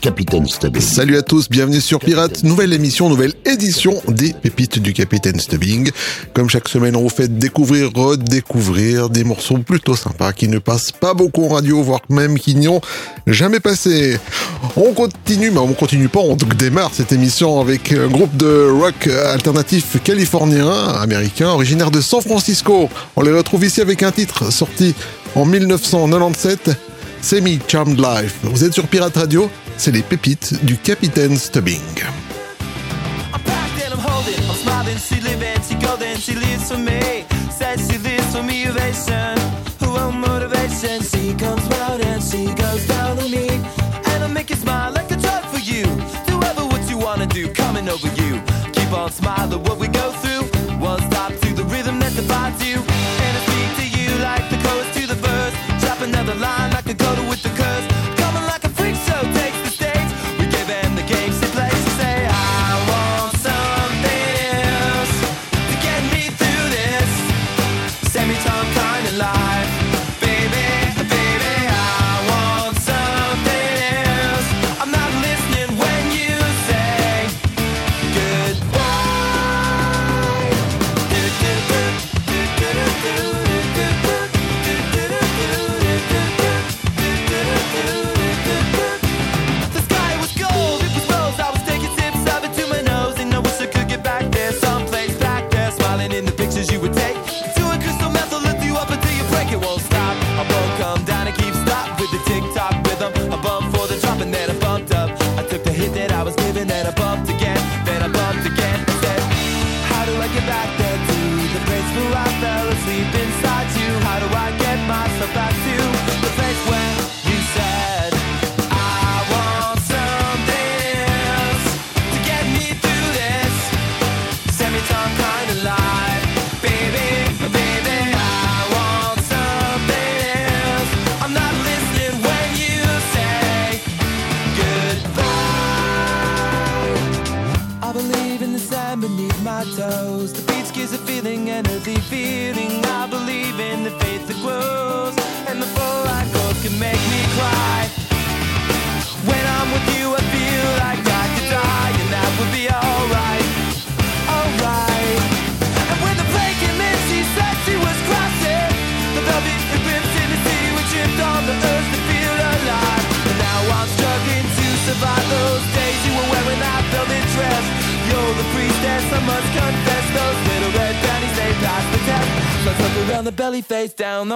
Capitaine Stubbing. Salut à tous, bienvenue sur Pirate, nouvelle émission, nouvelle édition des pépites du Capitaine Stubbing. Comme chaque semaine, on vous fait découvrir, redécouvrir des morceaux plutôt sympas qui ne passent pas beaucoup en radio, voire même qui n'y ont jamais passé. On continue, mais on continue pas, on démarre cette émission avec un groupe de rock alternatif californien, américain, originaire de San Francisco. On les retrouve ici avec un titre sorti en 1997 Semi Charmed Life. Vous êtes sur Pirate Radio, c'est les pépites du Capitaine Stubbing. over you. Keep on smiling what we go through. Stop to the rhythm that divides you.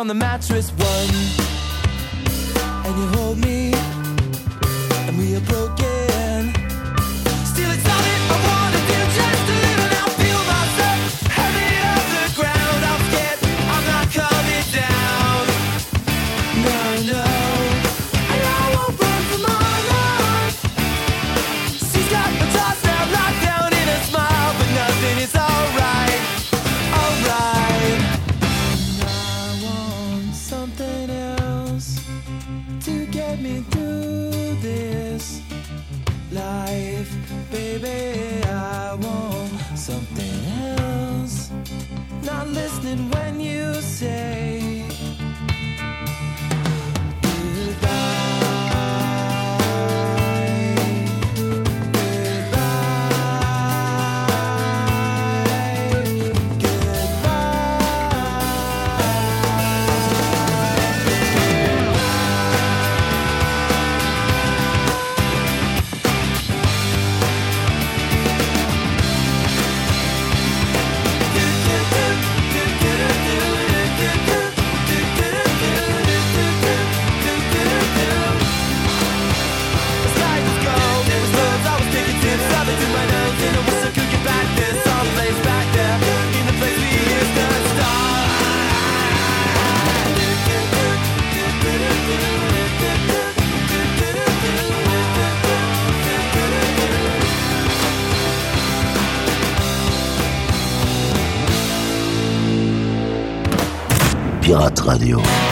On the mattress this life, baby. I want something else. Not listening when you say. Radio.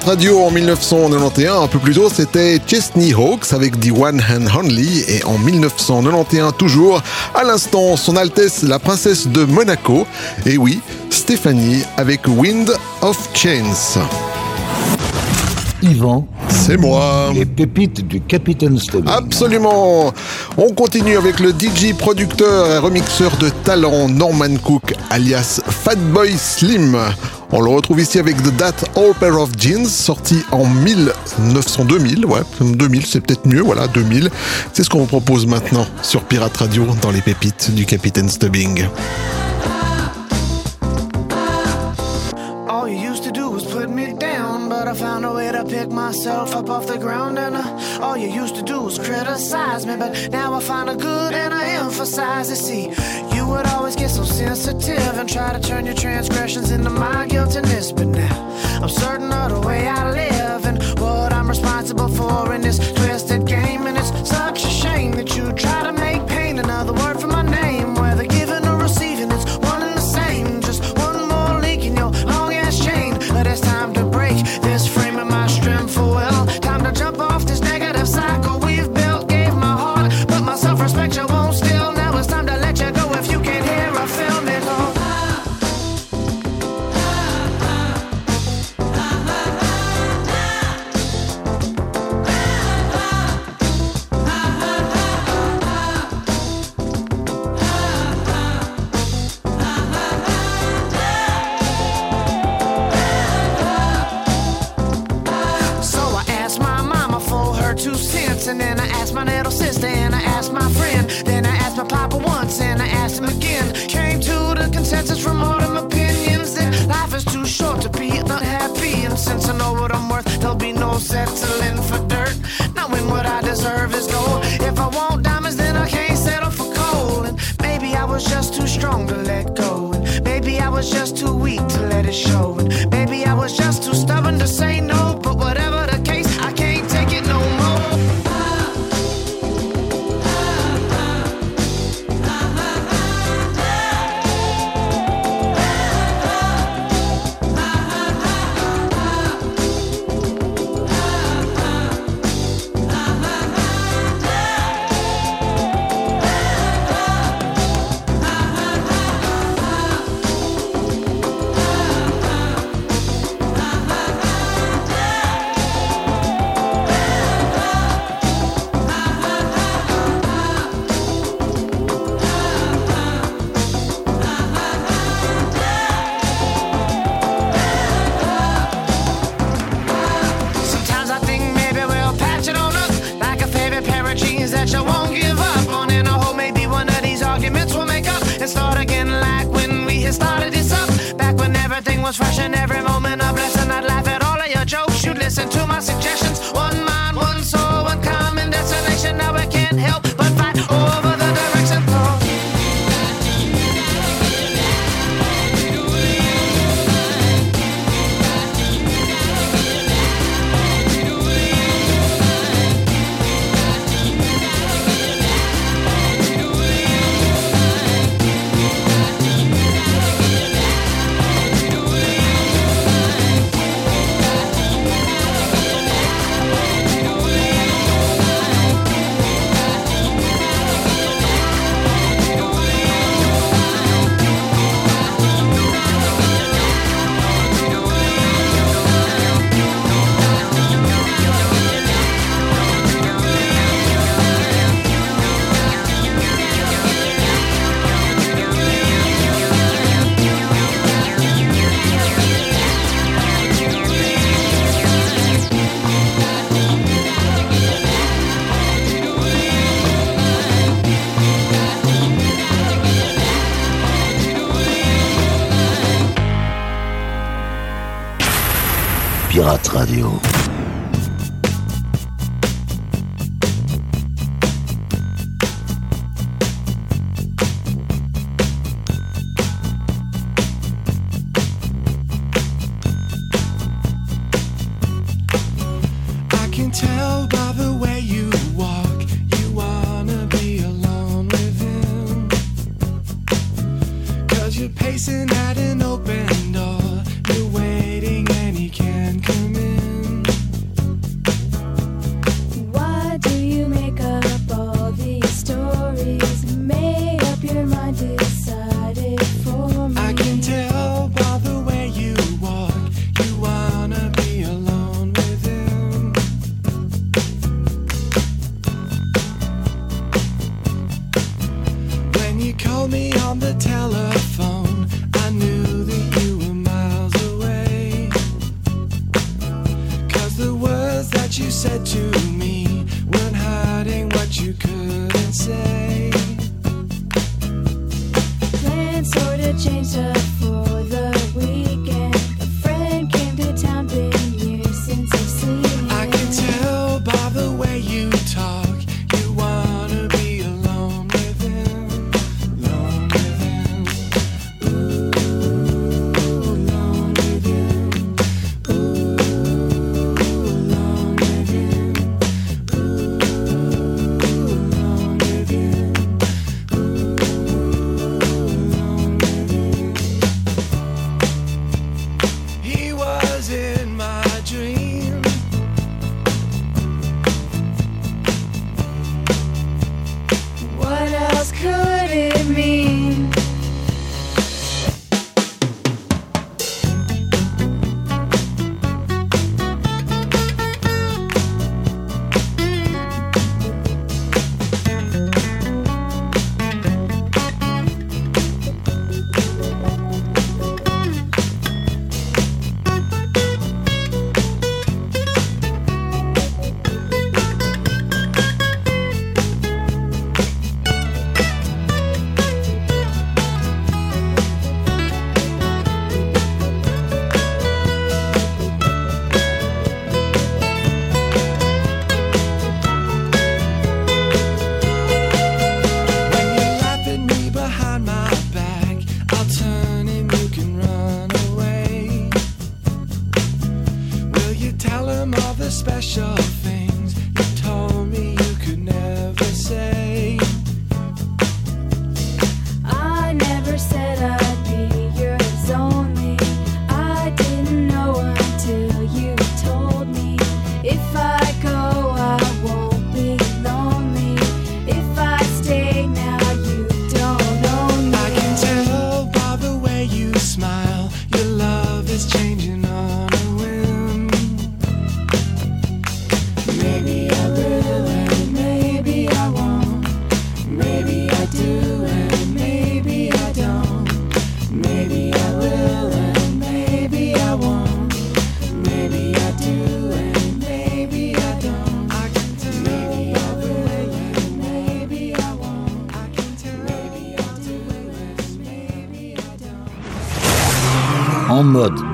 Radio en 1991, un peu plus tôt, c'était Chesney Hawks avec The One Hand Only. Et en 1991, toujours, à l'instant, Son Altesse la Princesse de Monaco. Et oui, Stéphanie avec Wind of Chains. Yvan, c'est moi. Les pépites du Capitaine Stubbing. Absolument. On continue avec le DJ producteur et remixeur de talent Norman Cook, alias Fatboy Slim. On le retrouve ici avec The That All Pair of Jeans, sorti en 1900, 2000, ouais, 2000 c'est peut-être mieux, voilà, 2000. C'est ce qu'on vous propose maintenant sur Pirate Radio dans les pépites du Capitaine Stubbing. pick myself up off the ground, and uh, all you used to do was criticize me. But now I find a good and I emphasize it. See, you would always get so sensitive and try to turn your transgressions into my guiltiness. But now I'm certain of the way I live and what I'm responsible for in this. 12 was fresh and every moment a blessing. I'd laugh at all of your jokes. You'd listen to my suggestions. One. Radio.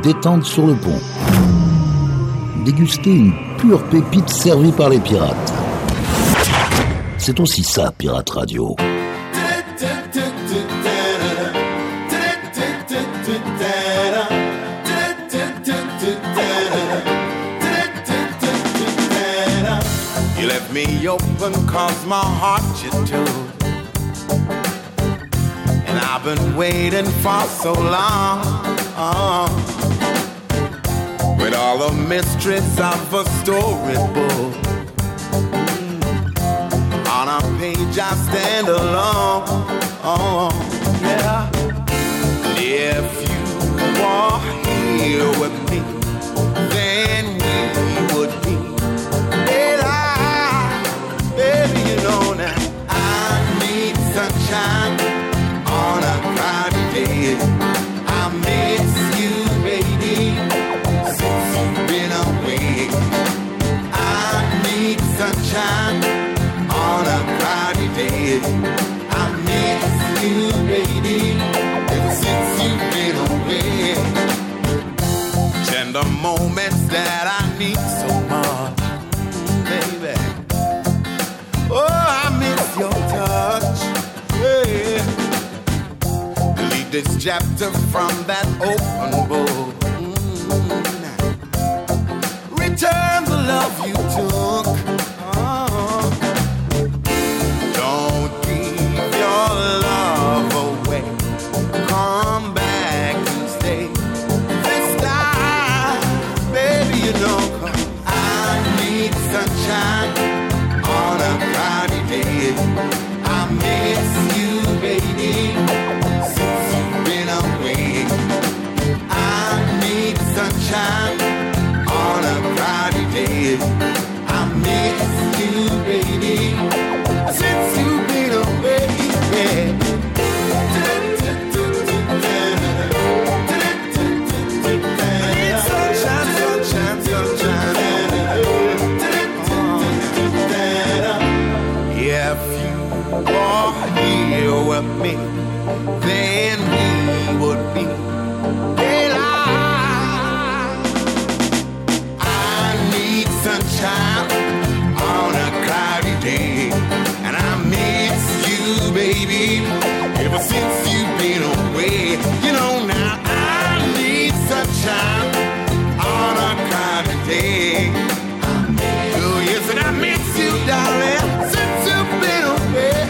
Détente sur le pont. Déguster une pure pépite servie par les pirates. C'est aussi ça, Pirate Radio. You left me open cause my heart you took. And I've been waiting for so long. All the mysteries of a storybook. On a page I stand alone. Oh, this chapter from that open book.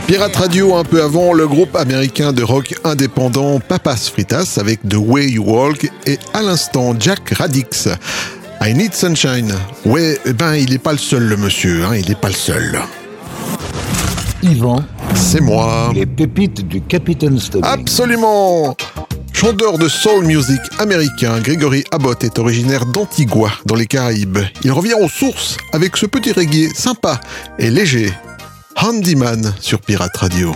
Pirate Radio, un peu avant, le groupe américain de rock indépendant Papas Fritas avec The Way You Walk et à l'instant Jack Radix. I Need Sunshine. Ouais, eh ben il est pas le seul le monsieur, hein, il est pas le seul. Yvan, C'est moi. les pépites du Capitaine Stubbing. Absolument Chanteur de soul music américain, Gregory Abbott est originaire d'Antigua, dans les Caraïbes. Il revient aux sources avec ce petit reggae sympa et léger. Handyman sur Pirate Radio.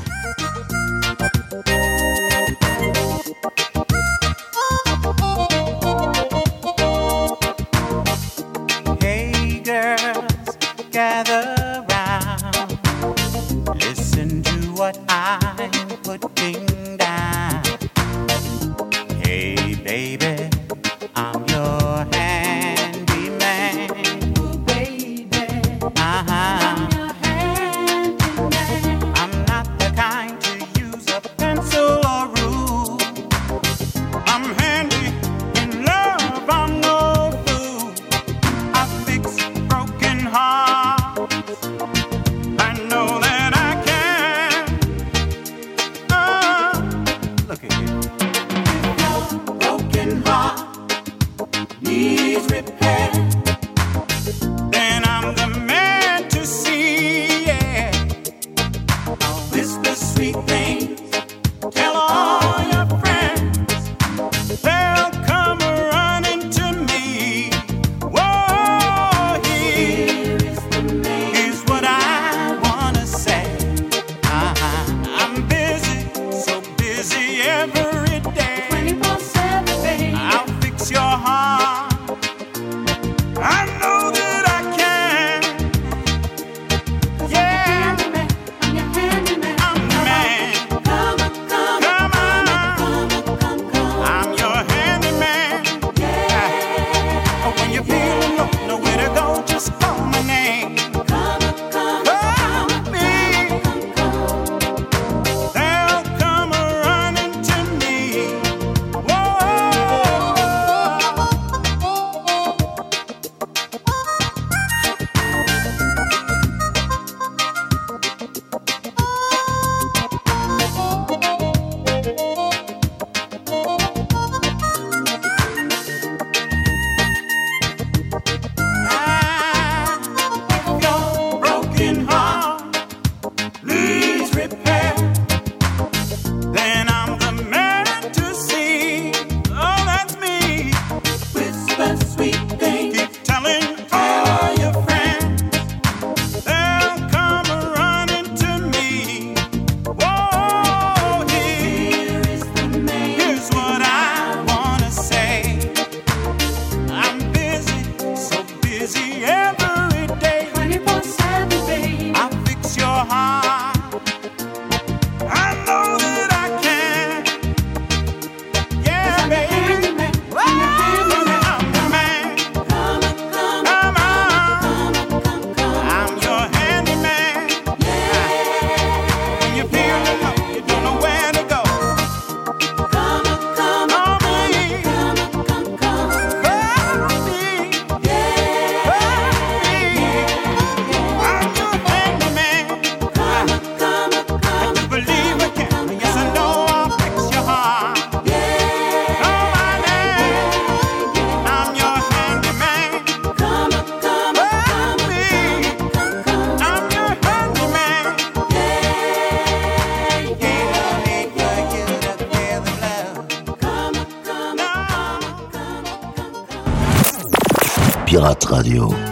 Radio.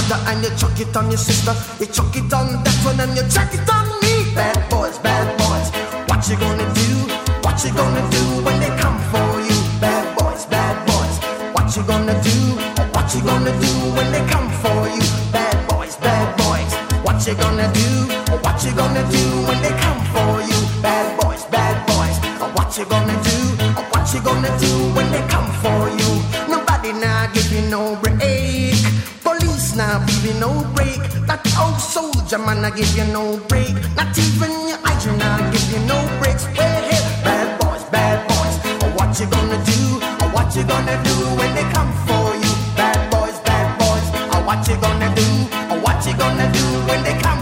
Brother and you chuck it on your sister, you chuck it on that one and you chuck it on me. Bad boys, bad boys, what you gonna do? What you gonna do when they come for you? Bad boys, bad boys, what you gonna do? What you gonna do when they come for you? Bad boys, bad boys, what you gonna do? What you gonna do when they come for you? Bad boys, bad boys, what you gonna do? What you gonna do when they come for you? Nobody now give you no break. Give you no break. That old soldier man I give you no break. Not even your hygiene now give you no breaks. Well, hey, bad boys, bad boys, oh, what you gonna do? Oh, what you gonna do when they come for you? Bad boys, bad boys, oh, what you gonna do? What you gonna do when they come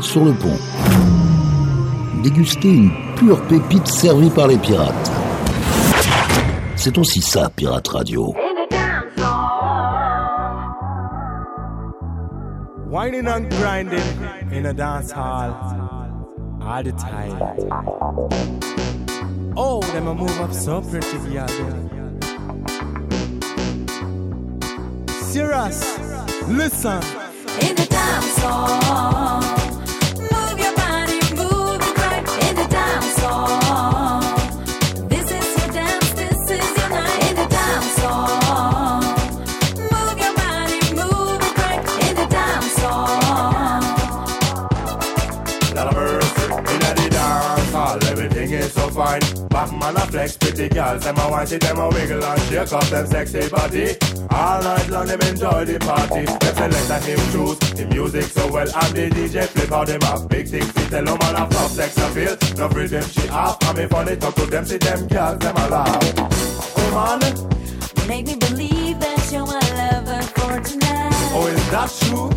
sur le pont. Déguster une pure pépite servie par les pirates. C'est aussi ça, Pirate Radio. Whining and grinding in a dance hall all the time. Oh, them a move up so pretty, yeah. Serious, listen. In the dance hall, fine. Batman a flex, pretty girls, them a want it, them a wiggle and shake up them sexy body. All night long them enjoy the party. Them select and him choose the music so well, and the DJ flip out them up. Big things to tell them all have tough sex appeal. No free them she off, and me funny talk to them, see them girls, them a laugh. Oh man, Make me believe that you're my lover for tonight. oh is that true?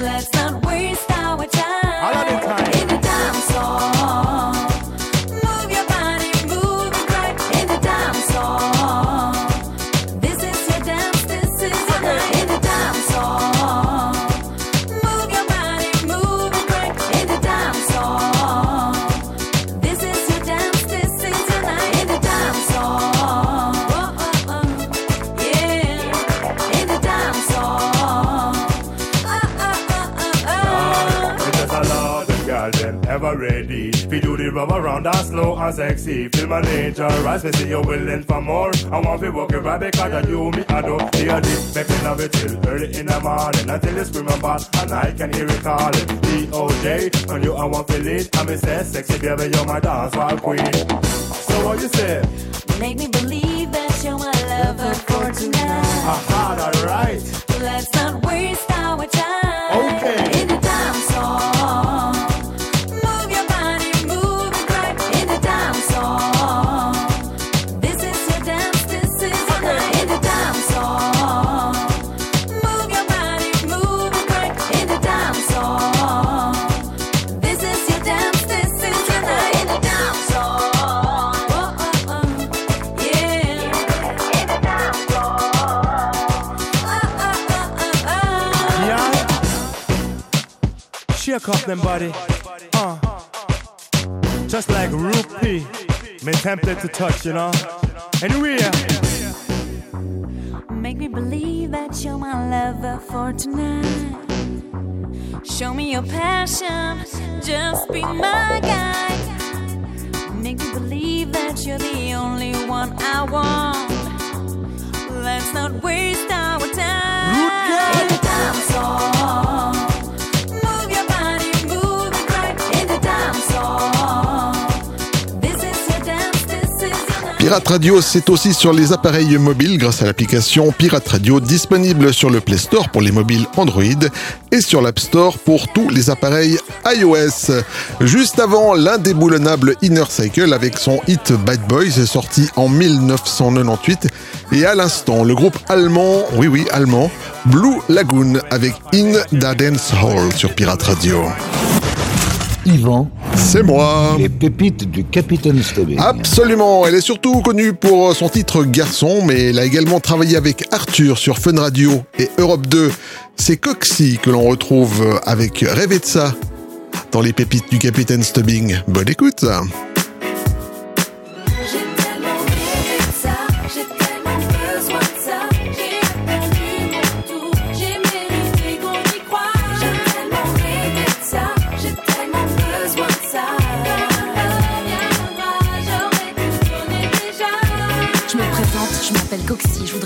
Let's not waste our time. And sexy. Feel my nature, rise, me see you willing for more. I want to walk it right because of you, me I know. Dear this, make me love it till early in the morning. Until you scream about and I can hear it calling. D.O.J. on you I want to lead. I me say sexy baby, you're my dance hall queen. So what you say? Make me believe that you're my lover for tonight. Aha, alright. Let's not waste our time. Okay. In the dance hall. Up them body. Uh. Just like rupee. Me tempted to touch, you know. Anyway, Make me believe that you're my lover for tonight. Show me your passion, just be my guide. Make me believe that you're the only one I want. Let's not waste Pirate Radio, c'est aussi sur les appareils mobiles grâce à l'application Pirate Radio disponible sur le Play Store pour les mobiles Android et sur l'App Store pour tous les appareils iOS. Juste avant, l'indéboulonnable Inner Cycle avec son hit Bad Boys sorti en 1998 et à l'instant, le groupe allemand, oui oui allemand, Blue Lagoon avec In the Dance Hall sur Pirate Radio. Yvan, C'est moi les pépites du Capitaine Stubbing. Absolument, elle est surtout connue pour son titre Garçon, mais elle a également travaillé avec Arthur sur Fun Radio et Europe 2. C'est Coxy que l'on retrouve avec Rêver de ça dans les pépites du Capitaine Stubbing. Bonne écoute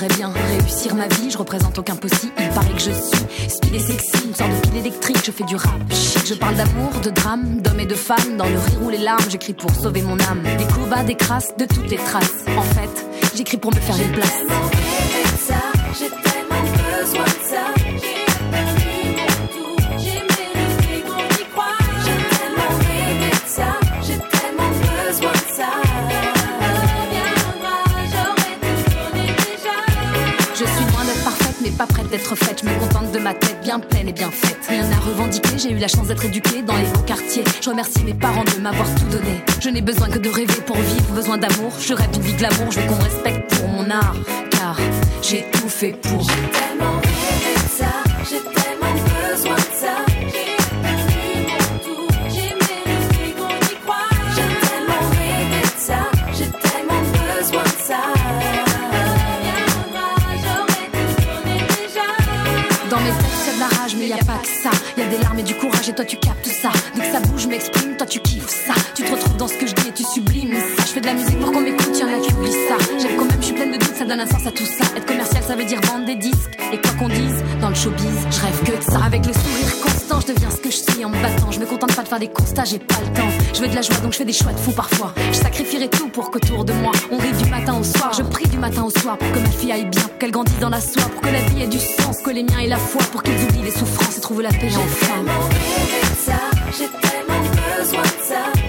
bien réussir ma vie, je représente aucun possible, il paraît que je suis speed et sexy, une sorte de pile électrique, je fais du rap je parle d'amour, de drame, d'hommes et de femmes, dans le rire ou les larmes, j'écris pour sauver mon âme, des coups bas, des crasses, de toutes les traces, en fait, j'écris pour me faire une place. D'être faite. Je me contente de ma tête bien pleine et bien faite. Rien à revendiquer, j'ai eu la chance d'être éduquée dans les beaux quartiers. Je remercie mes parents de m'avoir tout donné. Je n'ai besoin que de rêver pour vivre, besoin d'amour. Je rêve d'une vie glamour, je veux qu'on respecte pour mon art. Car j'ai tout fait pour. Des larmes et du courage, et toi tu captes ça. Dès que ça bouge, m'exprime, toi tu kiffes ça. Tu te retrouves dans ce que je dis et tu sublimes ça. Je fais de la musique pour qu'on m'écoute, y'en a qui oublient ça. J'aime quand même, je suis pleine de doutes, ça donne un sens à tout ça. Être commercial, ça veut dire vendre des disques. Et quoi qu'on dise, dans le showbiz, je rêve que de ça. Avec le sourire constant, je deviens ce que je suis en me battant. Je me contente pas de faire des constats, j'ai pas le temps. Je veux de la joie, donc je fais des choix de fou parfois. Je sacrifierai tout pour qu'autour de moi, on rit du matin au soir. Je prie du matin au soir pour que ma fille aille bien, qu'elle grandisse dans la soie, pour que la vie ait du sens, que les miens aient la foi, pour qu'ils oublient les souffrances et trouvent la paix enfin. Tellement de ça, j'ai tellement besoin de ça.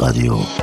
Radio.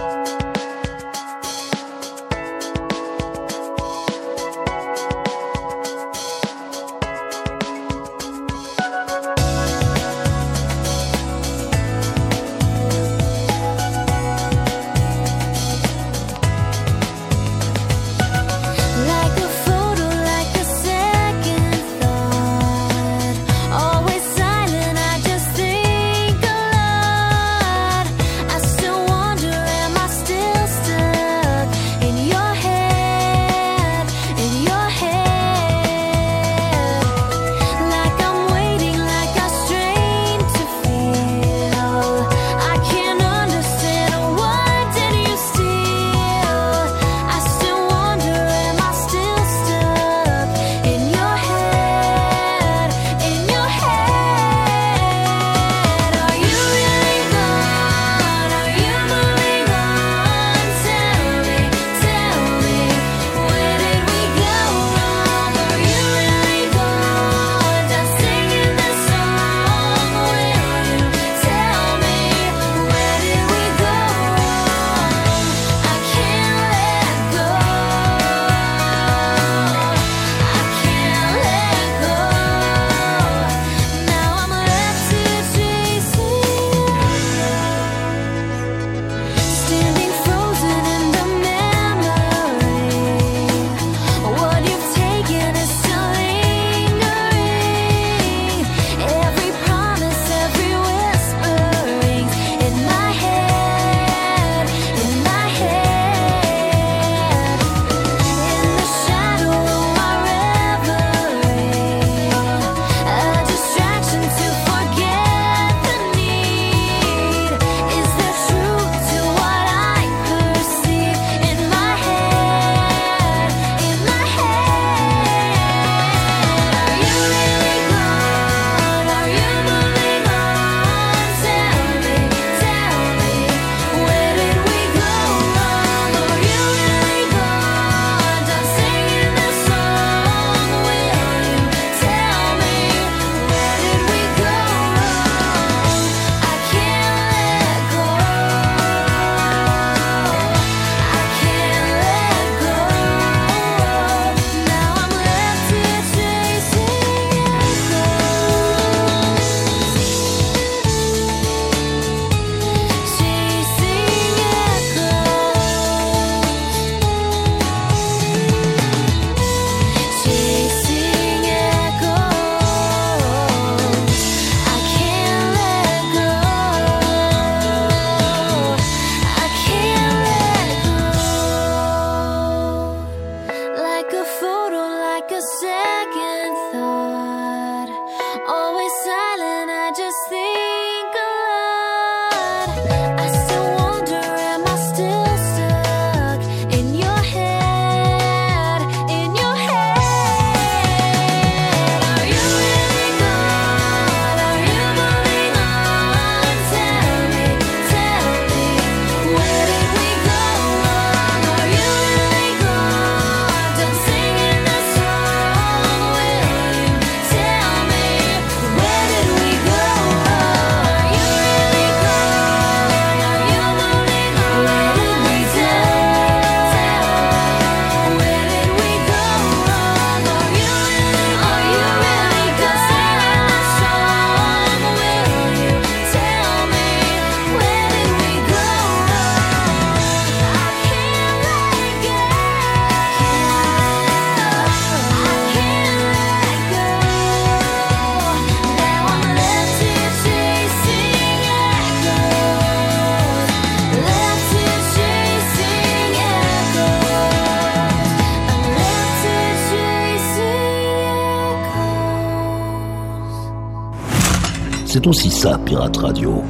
ça, Pirate Radio.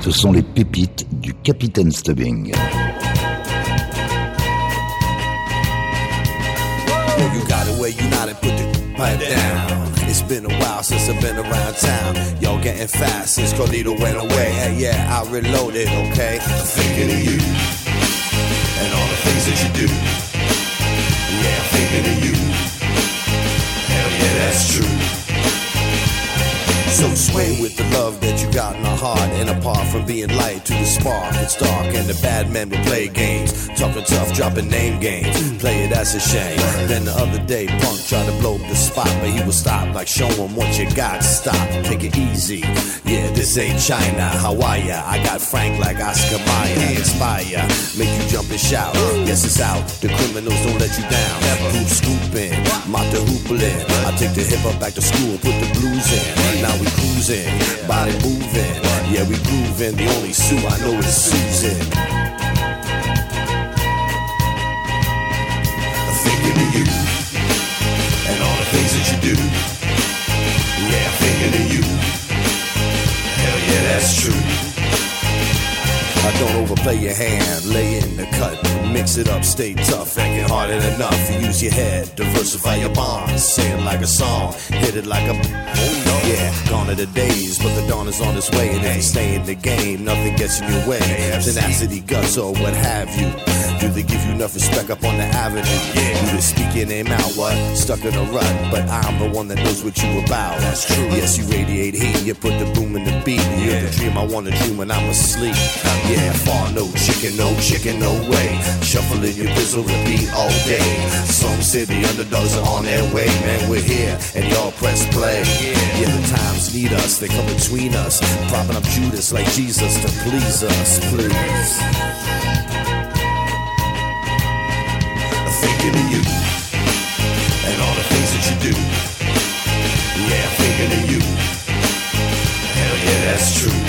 Ce sont les pépites du Capitaine Stubbing. You got away, you not and put the pipe down. It's been a while since I've been around town. Y'all getting fat since Carlito went away. Hey, yeah, I reloaded, okay? I'm thinking of you and all the things that you do. Yeah, I'm thinking of you. Hell yeah, that's true. So sway with the love that you got in the heart. And apart from being light to the spark, it's dark. And the bad men will play games. Talking tough, dropping name games. Play it as a shame. Then the other day, Punk tried to blow up the spot, but he was stopped. Like, show him what you got. Stop, take it easy. Yeah, this ain't China, Hawaii. I got Frank like Oscar Mayer. Inspire, make you jump and shout. Yes, it's out. The criminals don't let you down. Hoop scooping, mop the hoopling. I take the hip up back to school, put the blues in. Now we cruising, body moving. Yeah, we grooving. The only Sue I know is Susan. Thinking of you and all the things that you do. Yeah, thinking of you. Hell yeah, that's true. I don't overplay your hand, lay in the cut, mix it up, stay tough, acting harder than enough. Use your head, diversify your bonds, say it like a song, hit it like a. Oh no. Yeah, gone are the days, but the dawn is on its way, and if you stay in the game, nothing gets in your way. Tenacity, guts, or what have you. Do they give you enough respect up on the avenue? Yeah. Do they speak your name out? What? Stuck in a rut, but I'm the one that knows what you about. That's true. Yes, you radiate heat. You put the boom in the beat. You're the dream I wanna dream when I'm asleep. Yeah, far no chicken, no chicken, no way. Shuffling your bizzle repeat all day. Some say the underdogs are on their way, man. We're here, and y'all press play. Yeah, the times need us. They come between us, propping up Judas like Jesus to please us, please. thinking of you and all the things that you do. Yeah, thinking of you. That's true.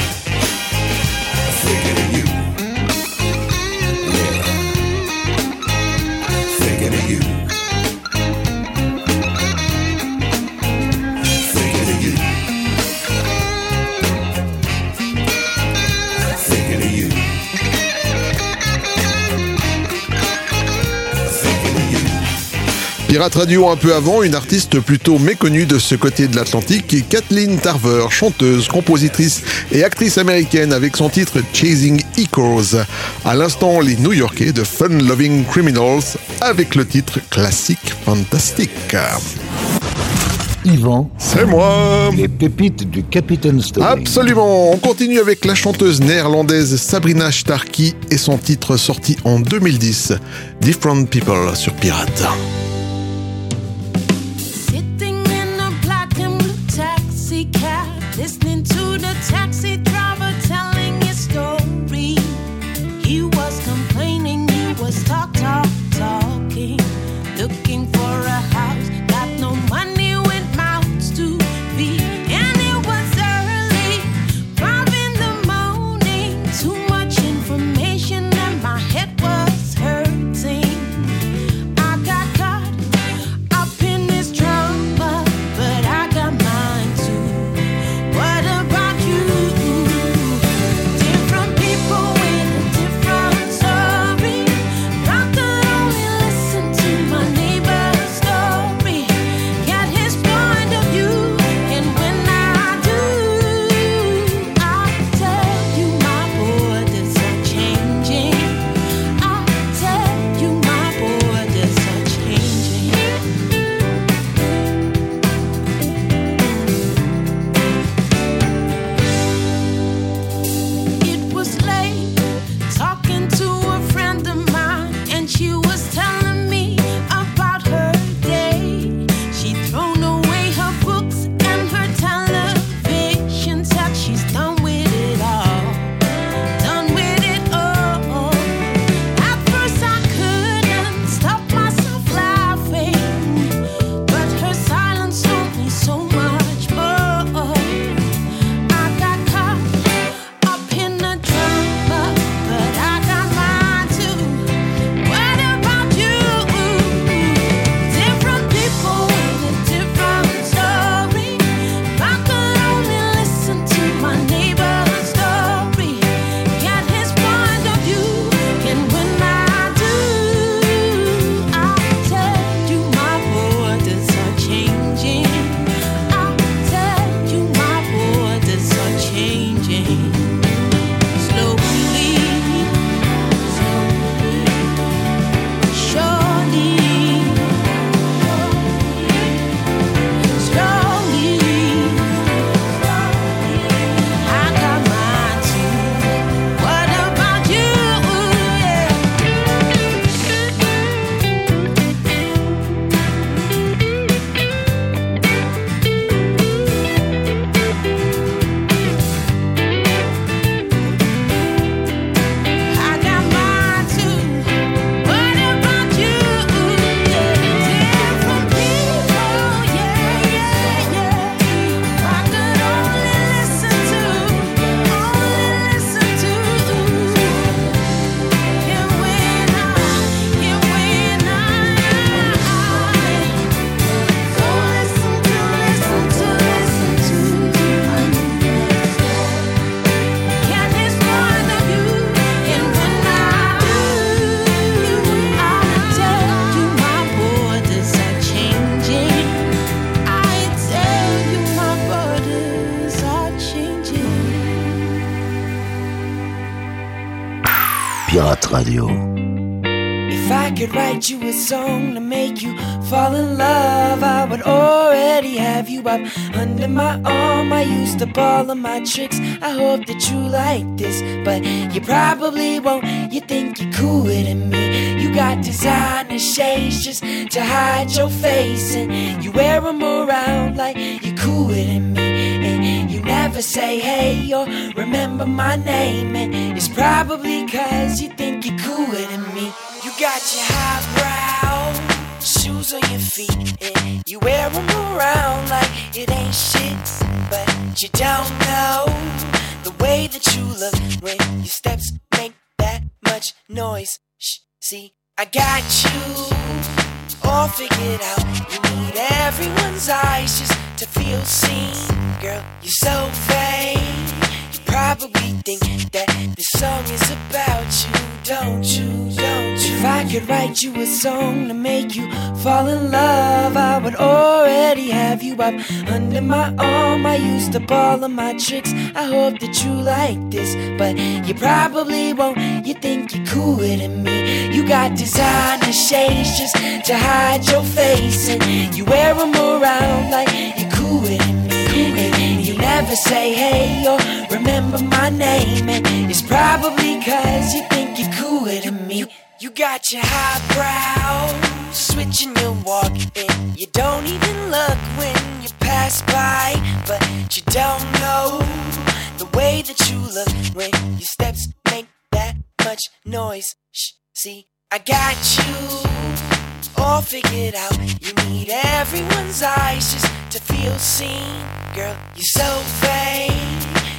Pirate Radio un peu avant, une artiste plutôt méconnue de ce côté de l'Atlantique, Kathleen Tarver, chanteuse, compositrice et actrice américaine avec son titre Chasing Echoes. À l'instant, les New-Yorkais de Fun Loving Criminals avec le titre classique fantastique. Yvan, C'est moi les pépites du Capitaine Stubbing. Absolument On continue avec la chanteuse néerlandaise Sabrina Starkey et son titre sorti en 2010, Different People sur Pirate. Listening to the taxi Radio. If I could write you a song to make you fall in love, I would already have you up under my arm. I used up all of my tricks. I hope that you like this, but you probably won't. You think you're cooler than me. You got designer shades just to hide your face, and you wear them around like you're cooler than me. Never say hey or remember my name, and it's probably cause you think you're cooler than me. You got your highbrow shoes on your feet, and you wear them around like it ain't shit. But you don't know the way that you look when your steps make that much noise. Shh, see, I got you all figured out. You need everyone's eyes just to feel seen. Girl, you're so vain. You probably think that this song is about you, don't you? Don't you? If I could write you a song to make you fall in love, I would already have you up under my arm. I used up all of my tricks. I hope that you like this, but you probably won't. You think you're cooler than me. You got designer shades just to hide your face, and you wear them around like And you never say hey or remember my name, and it's probably cause you think you're cooler than me. You got your highbrow, switching your walk, and you don't even look when you pass by. But you don't know the way that you look when your steps make that much noise. Shh, see, I got you all figured out. You need everyone's eyes just to feel seen. Girl, you're so vain.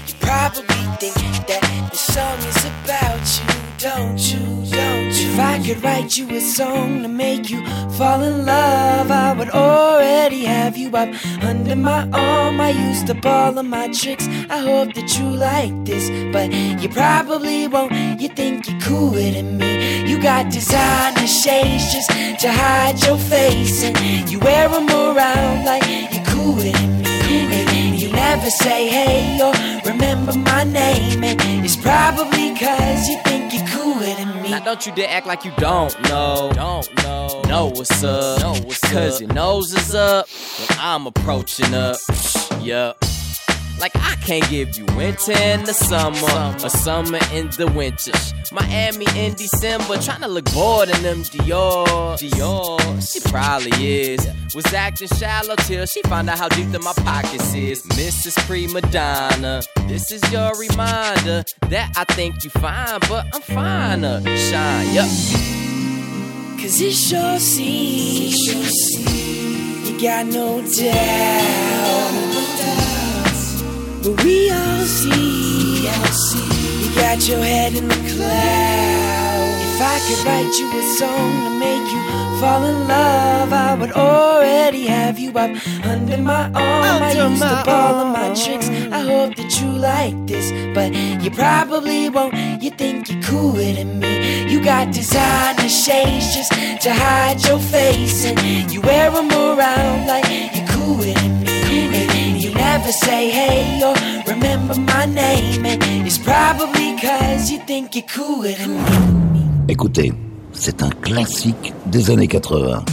You probably think that the song is about you, don't you? Don't you? If I could write you a song to make you fall in love, I would already have you up under my arm. I used up all of my tricks. I hope that you like this, but you probably won't. You think you're cooler than me. You got designer shades just to hide your face, and you wear them around like you're cooler than me. And you never say hey or remember my name, and it's probably cause you think you're cooler than me. Now don't you dare act like you don't know. Don't know. Know what's up. Know what's Cause your nose is up when I'm approaching up. Yup. Like I can't give you winter in the summer or summer in the winter. Miami in December, trying to look bored in them Dior. Dior, she probably is. Was acting shallow till she found out how deep in my pockets is. Mrs. Prima Donna, this is your reminder that I think you fine, but I'm finer. Shine, yup. Cause it sure seems you got no doubt. But we all see you got your head in the clouds. If I could write you a song to make you fall in love, I would already have you up under my arm. I used my up all of my tricks. I hope that you like this, but you probably won't. You think you're cooler than me. You got designer shades just to hide your face, and you wear them around like you're cooler than me. Never say hey or remember my name, and it's probably cause you think you're cooler than me. Écoutez, c'est un classique des années 80.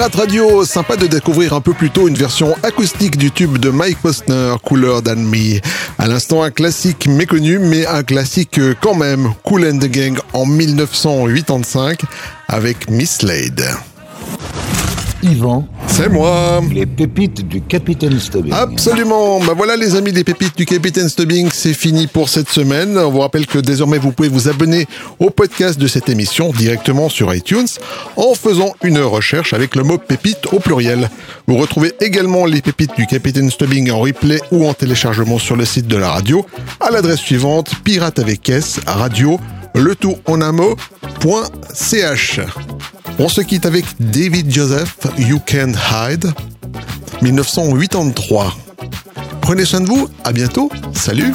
Radio, sympa de découvrir un peu plus tôt une version acoustique du tube de Mike Posner, Cooler Than Me. À l'instant, un classique méconnu, mais un classique quand même, Cool and the Gang en 1985 avec Miss Slade. Yvan. C'est moi. Les pépites du Capitaine Stubbing. Absolument. Bah voilà les amis des pépites du Capitaine Stubbing, c'est fini pour cette semaine. On vous rappelle que désormais vous pouvez vous abonner au podcast de cette émission directement sur iTunes en faisant une recherche avec le mot pépite au pluriel. Vous retrouvez également les pépites du Capitaine Stubbing en replay ou en téléchargement sur le site de la radio à l'adresse suivante pirate avec s radio le tout en un mot, point ch. On se quitte avec David Joseph, You Can Hide, 1983. Prenez soin de vous, à bientôt, salut